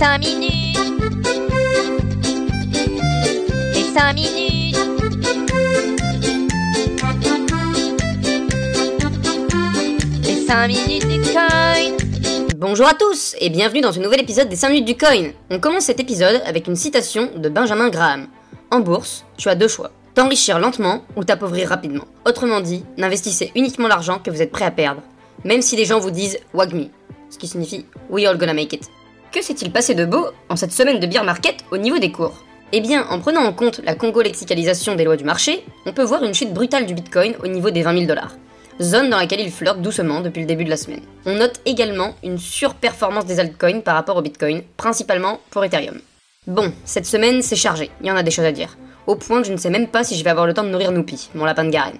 5 minutes. Les 5 minutes. Les 5 minutes du coin. Bonjour à tous et bienvenue dans ce nouvel épisode des 5 minutes du coin. On commence cet épisode avec une citation de Benjamin Graham. En bourse, tu as deux choix. T'enrichir lentement ou t'appauvrir rapidement. Autrement dit, n'investissez uniquement l'argent que vous êtes prêt à perdre. Même si les gens vous disent Wag me, ce qui signifie We all gonna make it. Que s'est-il passé de beau en cette semaine de beer market au niveau des cours? Eh bien, en prenant en compte la congo-lexicalisation des lois du marché, on peut voir une chute brutale du bitcoin au niveau des 20 000 dollars zone dans laquelle il flirte doucement depuis le début de la semaine. On note également une surperformance des altcoins par rapport au Bitcoin, principalement pour Ethereum. Bon, cette semaine c'est chargé, il y en a des choses à dire. Au point que je ne sais même pas si je vais avoir le temps de nourrir Noupi, mon lapin de Garen.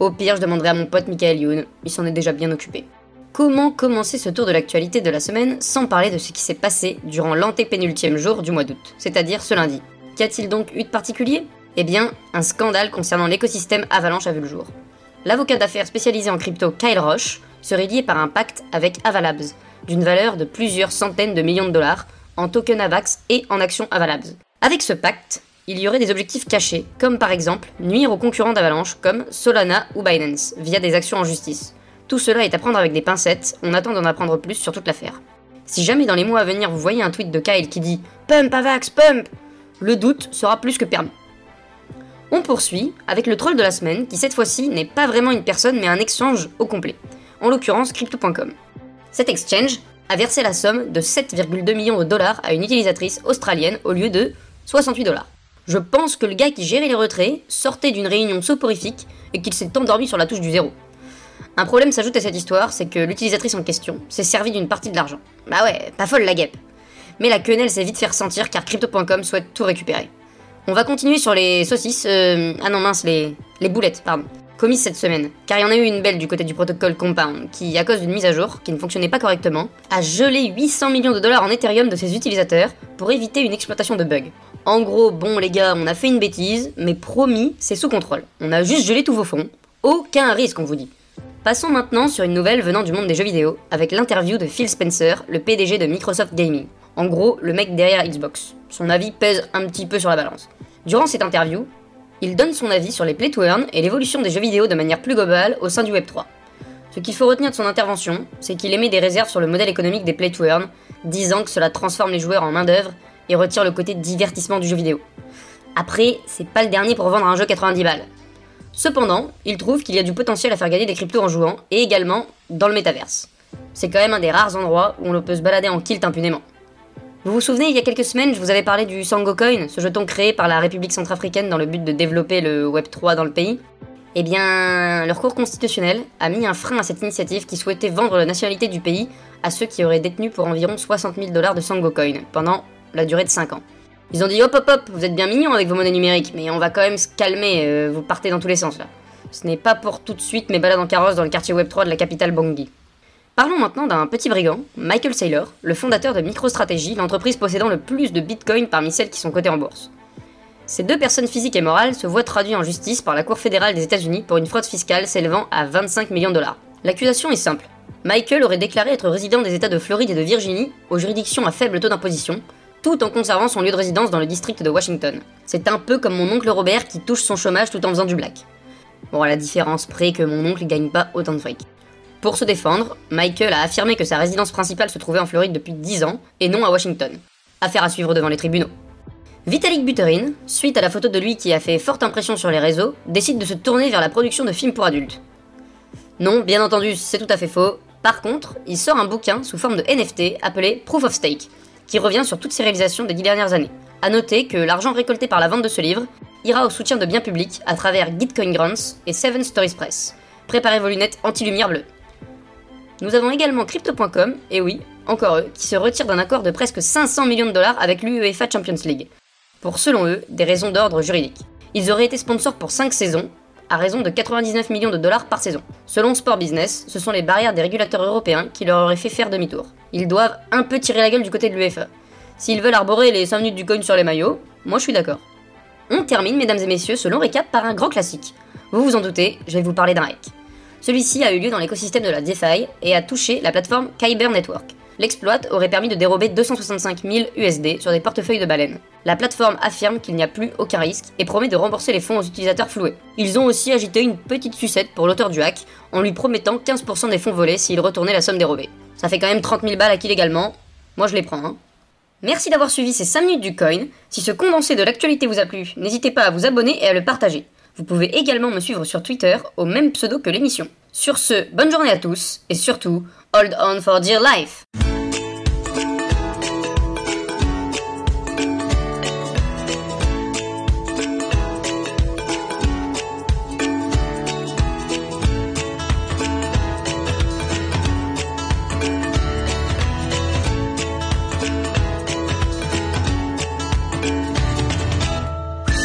Au pire, je demanderai à mon pote Michael Youn, il s'en est déjà bien occupé. Comment commencer ce tour de l'actualité de la semaine sans parler de ce qui s'est passé durant l'antépénultième jour du mois d'août, c'est-à-dire ce lundi Qu'y a-t-il donc eu de particulier? Eh bien, un scandale concernant l'écosystème Avalanche a vu le jour l'avocat d'affaires spécialisé en crypto Kyle Roche serait lié par un pacte avec Avalabs, d'une valeur de plusieurs centaines de millions de dollars en token AVAX et en actions Avalabs. Avec ce pacte, il y aurait des objectifs cachés, comme par exemple nuire aux concurrents d'Avalanche comme Solana ou Binance, via des actions en justice. Tout cela est à prendre avec des pincettes, on attend d'en apprendre plus sur toute l'affaire. Si jamais dans les mois à venir vous voyez un tweet de Kyle qui dit Pump Avax, pump le doute sera plus que permis. On poursuit avec le troll de la semaine qui cette fois-ci n'est pas vraiment une personne mais un exchange au complet, en l'occurrence crypto.com. Cet exchange a versé la somme de 7,2 millions de dollars à une utilisatrice australienne au lieu de 68 dollars. Je pense que le gars qui gérait les retraits sortait d'une réunion soporifique et qu'il s'est endormi sur la touche du zéro. Un problème s'ajoute à cette histoire, c'est que l'utilisatrice en question s'est servie d'une partie de l'argent. Bah ouais, pas folle la guêpe. Mais la quenelle s'est vite fait ressentir car crypto.com souhaite tout récupérer. On va continuer sur les saucisses, euh, ah non mince, les, les boulettes, pardon, commises cette semaine. Car il y en a eu une belle du côté du protocole Compound, qui, à cause d'une mise à jour qui ne fonctionnait pas correctement, a gelé 800 millions de dollars en Ethereum de ses utilisateurs pour éviter une exploitation de bugs. En gros, bon les gars, on a fait une bêtise, mais promis, c'est sous contrôle. On a juste gelé tous vos fonds. Aucun risque, on vous dit. Passons maintenant sur une nouvelle venant du monde des jeux vidéo, avec l'interview de Phil Spencer, le PDG de Microsoft Gaming. En gros, le mec derrière Xbox. Son avis pèse un petit peu sur la balance. Durant cette interview, il donne son avis sur les play to earn et l'évolution des jeux vidéo de manière plus globale au sein du Web3. Ce qu'il faut retenir de son intervention, c'est qu'il émet des réserves sur le modèle économique des play to earn, disant que cela transforme les joueurs en main-d'œuvre et retire le côté divertissement du jeu vidéo. Après, c'est pas le dernier pour vendre un jeu 90 balles. Cependant, il trouve qu'il y a du potentiel à faire gagner des cryptos en jouant et également dans le métaverse. C'est quand même un des rares endroits où on peut se balader en kilt impunément. Vous vous souvenez, il y a quelques semaines, je vous avais parlé du Sango Coin, ce jeton créé par la République centrafricaine dans le but de développer le Web3 dans le pays Eh bien, leur cour constitutionnel a mis un frein à cette initiative qui souhaitait vendre la nationalité du pays à ceux qui auraient détenu pour environ 60 000 dollars de Sango Coin pendant la durée de 5 ans. Ils ont dit hop hop hop, vous êtes bien mignons avec vos monnaies numériques, mais on va quand même se calmer, euh, vous partez dans tous les sens là. Ce n'est pas pour tout de suite mes balades en carrosse dans le quartier Web3 de la capitale Bangui. Parlons maintenant d'un petit brigand, Michael Saylor, le fondateur de MicroStrategy, l'entreprise possédant le plus de bitcoins parmi celles qui sont cotées en bourse. Ces deux personnes physiques et morales se voient traduits en justice par la Cour fédérale des États-Unis pour une fraude fiscale s'élevant à 25 millions de dollars. L'accusation est simple. Michael aurait déclaré être résident des États de Floride et de Virginie, aux juridictions à faible taux d'imposition, tout en conservant son lieu de résidence dans le district de Washington. C'est un peu comme mon oncle Robert qui touche son chômage tout en faisant du black. Bon, à la différence près que mon oncle gagne pas autant de fric. Pour se défendre, Michael a affirmé que sa résidence principale se trouvait en Floride depuis 10 ans et non à Washington. Affaire à suivre devant les tribunaux. Vitalik Buterin, suite à la photo de lui qui a fait forte impression sur les réseaux, décide de se tourner vers la production de films pour adultes. Non, bien entendu, c'est tout à fait faux. Par contre, il sort un bouquin sous forme de NFT appelé Proof of Stake, qui revient sur toutes ses réalisations des dix dernières années. A noter que l'argent récolté par la vente de ce livre ira au soutien de biens publics à travers Gitcoin Grants et Seven Stories Press. Préparez vos lunettes anti-lumière bleue. Nous avons également Crypto.com, et oui, encore eux, qui se retirent d'un accord de presque 500 millions de dollars avec l'UEFA Champions League. Pour, selon eux, des raisons d'ordre juridique. Ils auraient été sponsors pour 5 saisons, à raison de 99 millions de dollars par saison. Selon Sport Business, ce sont les barrières des régulateurs européens qui leur auraient fait faire demi-tour. Ils doivent un peu tirer la gueule du côté de l'UEFA. S'ils veulent arborer les 5 minutes du coin sur les maillots, moi je suis d'accord. On termine, mesdames et messieurs, ce long récap par un grand classique. Vous vous en doutez, je vais vous parler d'un hack. Celui-ci a eu lieu dans l'écosystème de la DeFi et a touché la plateforme Kyber Network. L'exploit aurait permis de dérober 265 000 USD sur des portefeuilles de baleines. La plateforme affirme qu'il n'y a plus aucun risque et promet de rembourser les fonds aux utilisateurs floués. Ils ont aussi agité une petite sucette pour l'auteur du hack en lui promettant 15% des fonds volés s'il retournait la somme dérobée. Ça fait quand même 30 000 balles acquis légalement. Moi je les prends. Hein. Merci d'avoir suivi ces 5 minutes du coin. Si ce condensé de l'actualité vous a plu, n'hésitez pas à vous abonner et à le partager. Vous pouvez également me suivre sur Twitter au même pseudo que l'émission. Sur ce, bonne journée à tous et surtout, hold on for dear life